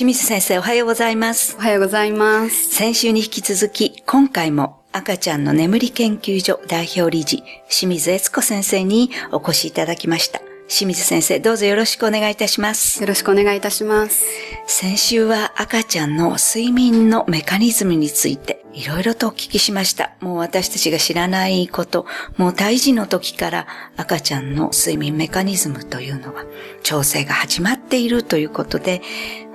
清水先生おはようございます。おはようございます。先週に引き続き、今回も赤ちゃんの眠り研究所代表理事、清水悦子先生にお越しいただきました。清水先生、どうぞよろしくお願いいたします。よろしくお願いいたします。先週は赤ちゃんの睡眠のメカニズムについていろいろとお聞きしました。もう私たちが知らないこと、もう胎児の時から赤ちゃんの睡眠メカニズムというのは調整が始まっているということで、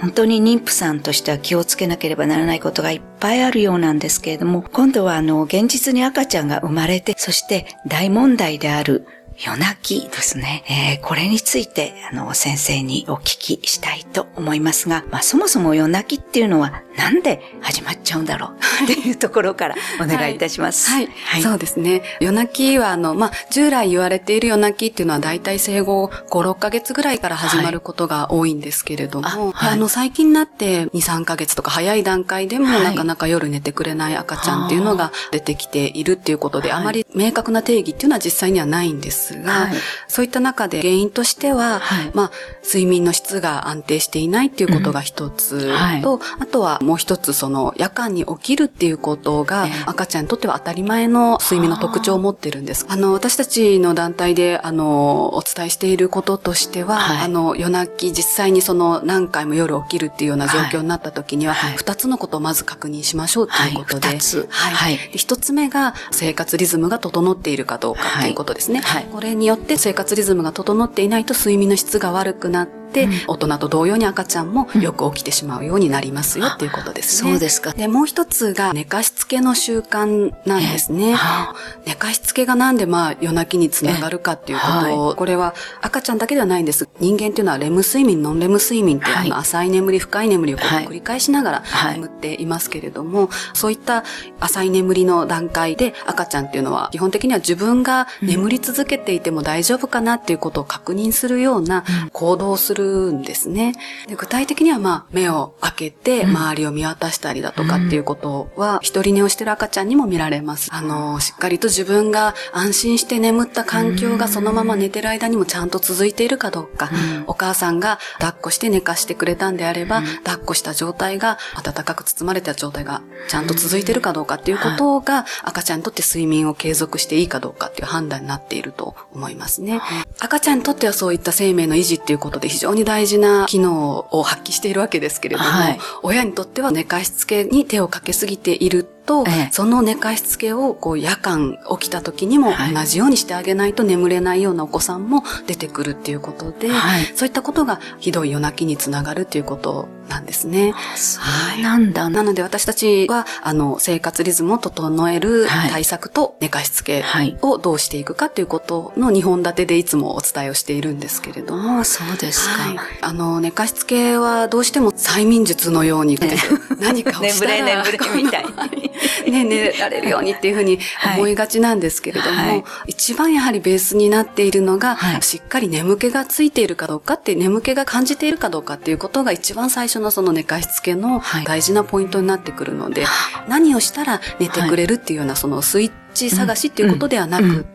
本当に妊婦さんとしては気をつけなければならないことがいっぱいあるようなんですけれども、今度はあの、現実に赤ちゃんが生まれて、そして大問題である夜泣きですね。えーこれについて、あの、先生にお聞きしたいと思いますが、まあ、そもそも夜泣きっていうのは、なんで始まっちゃうんだろう？っていうところからお願いいたします。はい。そうですね。夜泣きは、あの、まあ、従来言われている夜泣きっていうのは大体生後5、6ヶ月ぐらいから始まることが多いんですけれども、あはい。あの、最近になって2、3ヶ月とか早い段階でも、はい。なかなか夜寝てくれない赤ちゃんっていうのが出てきているっていうことで、はい。あまり明確な定義っていうのは実際にはないんですが、はい。そういった中で原因としては、はい。まあ、睡眠の質が安定していないっていうことが一つと、はい。あとはもう一つその夜間に起きるっていうことがええ。赤ちゃんにとっては当たり前の睡眠の特徴を持ってるんです。あの、私たちの団体であの、お伝えしていることとしては、はい。あの、夜泣き実際にその何回も夜起きるっていうような状況になった時には、はい。二つのことをまず確認しましょうということで、はい二つ。はい。はい。で一つ目が生活リズムが整っているかどうかっていうことですね。はいこれによって生活リズムが整っていないと睡眠の質が悪くなって、大人と同様に赤ちゃんもよく起きてしまうようになりますよっていうことですね。そうですか。で、もう一つが寝かしつけの習慣なんですね。は寝かしつけがなんでまあ夜泣きにつながるかっていうこと。を、これは赤ちゃんだけではないんです。人間っていうのはレム睡眠、ノンレム睡眠ってい。う、はい浅い眠り、深い眠りを繰り返しながらはい。眠っていますけれども、そういった浅い眠りの段階で赤ちゃんっていうのは基本的には自分が眠り続けていても大丈夫かなっていうことを確認するような行動をするんですね。で具体的にはまあ目を開けて周りを見渡したりだとかっていうことは一人寝をしてる赤ちゃんにも見られます。あの、しっかりと自分が安心して眠った環境がそのまま寝てる間にもちゃんと続いているかどうか、お母さんが抱っこして寝かしてくれたんであれば、抱っこした状態が暖かく包まれた状態がちゃんと続いているかどうかっていうことが赤ちゃんにとって睡眠を継続していいかどうかっていう判断になっていると思いますね。赤ちゃんにとってはそういった生命の維持っていうことで非常に大事な機能を発揮しているわけですけれども、はい。親にとっては寝かしつけに手をかけすぎていると、ええ。その寝かしつけをこう夜間起きた時にもはい。同じようにしてあげないと眠れないようなお子さんも出てくるっていうことで、はい。そういったことがひどい夜泣きにつながるっていうことなんですね。そうなんだ。なので私たちは、あの、生活リズムを整えるはい。対策と寝かしつけはい。をどうしていくかということの2本立てでいつもお伝えをしているんですけれども、あそうですか。はい。あの、寝かしつけはどうしても催眠術のように、何かをしたら、眠れ眠れみたいにね、寝られるようにっていうふうに思いがちなんですけれども、はい。一番やはりベースになっているのが、はい。しっかり眠気がついているかどうかって、眠気が感じているかどうかっていうことが一番最初のその寝かしつけのはい。大事なポイントになってくるので、何をしたら寝てくれるっていうようなそのスイッチ探しっていうことではなく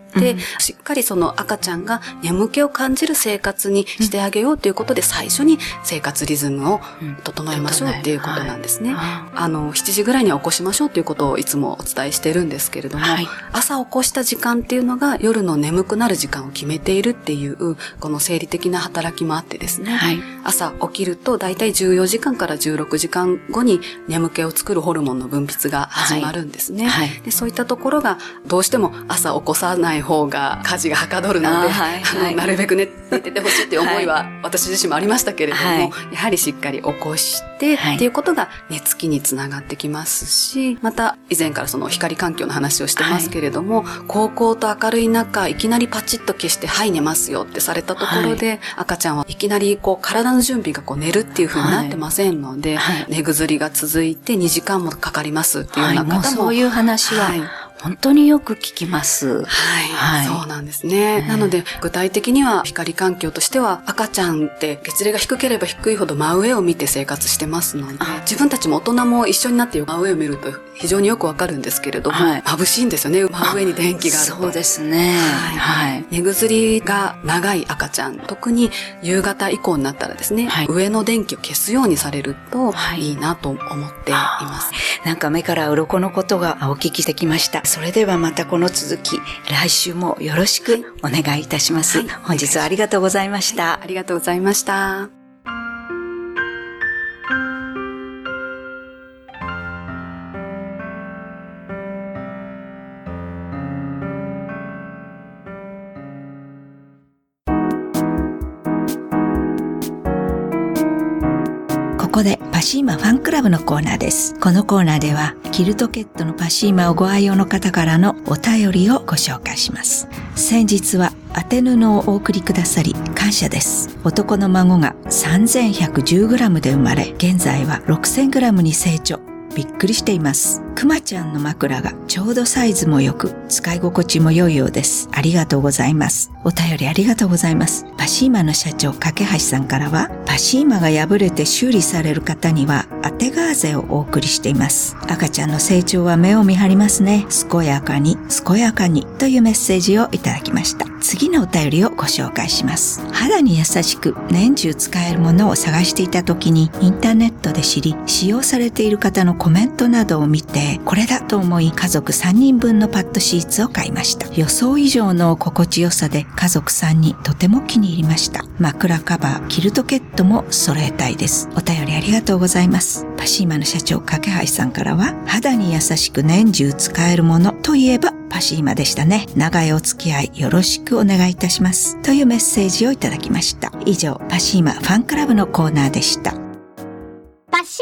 しっかりその赤ちゃんが眠気を感じる生活にしてあげようということで、最初に生活リズムを整えましょうっていうことなんですね。はあの、7時ぐらいには起こしましょうということをいつもお伝えしてるんですけれども、はい。朝起こした時間っていうのが夜の眠くなる時間を決めているっていう、この生理的な働きもあってですね、はい。朝起きると大体14時間から16時間後に眠気を作るホルモンの分泌が始まるんですね。はい。でそういったところがどうしても朝起こさない方が家事がはかどるので、はい。はいなるべく寝寝ててほしいっていう思いは私自身もありましたけれども、はい。やはりしっかり起こして、はい。っていうことが寝つきにつながってきますし、また以前からその光環境の話をしてますけれども、高校と明るい中、いきなりパチッと消して、はい寝ますよってされたところで、赤ちゃんはいきなりこう体の準備がこう寝るっていう風になってませんので、はい。寝ぐずりが続いて2時間もかかりますっていうような方も、そういう話ははい本当によく聞きます。はい、はいそうなんですね。なので、具体的には光環境としては、赤ちゃんって月齢が低ければ低いほど真上を見て生活してますのであ、自分たちも大人も一緒になって真上を見ると非常によくわかるんですけれども、はい眩しいんですよね、真上に電気があると。そうですね。はい。寝薬が長い赤ちゃん、特に夕方以降になったらですね、はい上の電気を消すようにされるとはいいいなと思っています。なんか目から鱗のことがお聞きしてきました。それではまたこの続き、来週もよろしくお願いいたします。はい本日はありがとうございました。ありがとうございました。ここでパシーマファンクラブのコーナーです。このコーナーでは、キルトケットのパシーマをご愛用の方からのお便りをご紹介します。先日は当て布をお送りくださり感謝です。男の孫が 3110g で生まれ、現在は 6000g に成長。びっくりしています。くまちゃんの枕がちょうどサイズも良く、使い心地も良いようです。ありがとうございます。お便りありがとうございます。パシーマの社長、架橋さんからは、パシーマが破れて修理される方には、当てガーゼをお送りしています。赤ちゃんの成長は目を見張りますね。健やかに、健やかに、というメッセージをいただきました。次のお便りをご紹介します。肌に優しく年中使えるものを探していた時にインターネットで知り、使用されている方のコメントなどを見て、これだと思い家族3人分のパッドシーツを買いました。予想以上の心地よさで家族3人とても気に入りました。枕カバー、キルトケットも揃えたいです。お便りありがとうございます。パシーマの社長、架橋さんからは、肌に優しく年中使えるものといえば、パシーマでしたね。長いお付き合いよろしくお願いいたします。というメッセージをいただきました。以上、パシーマファンクラブのコーナーでした。パシ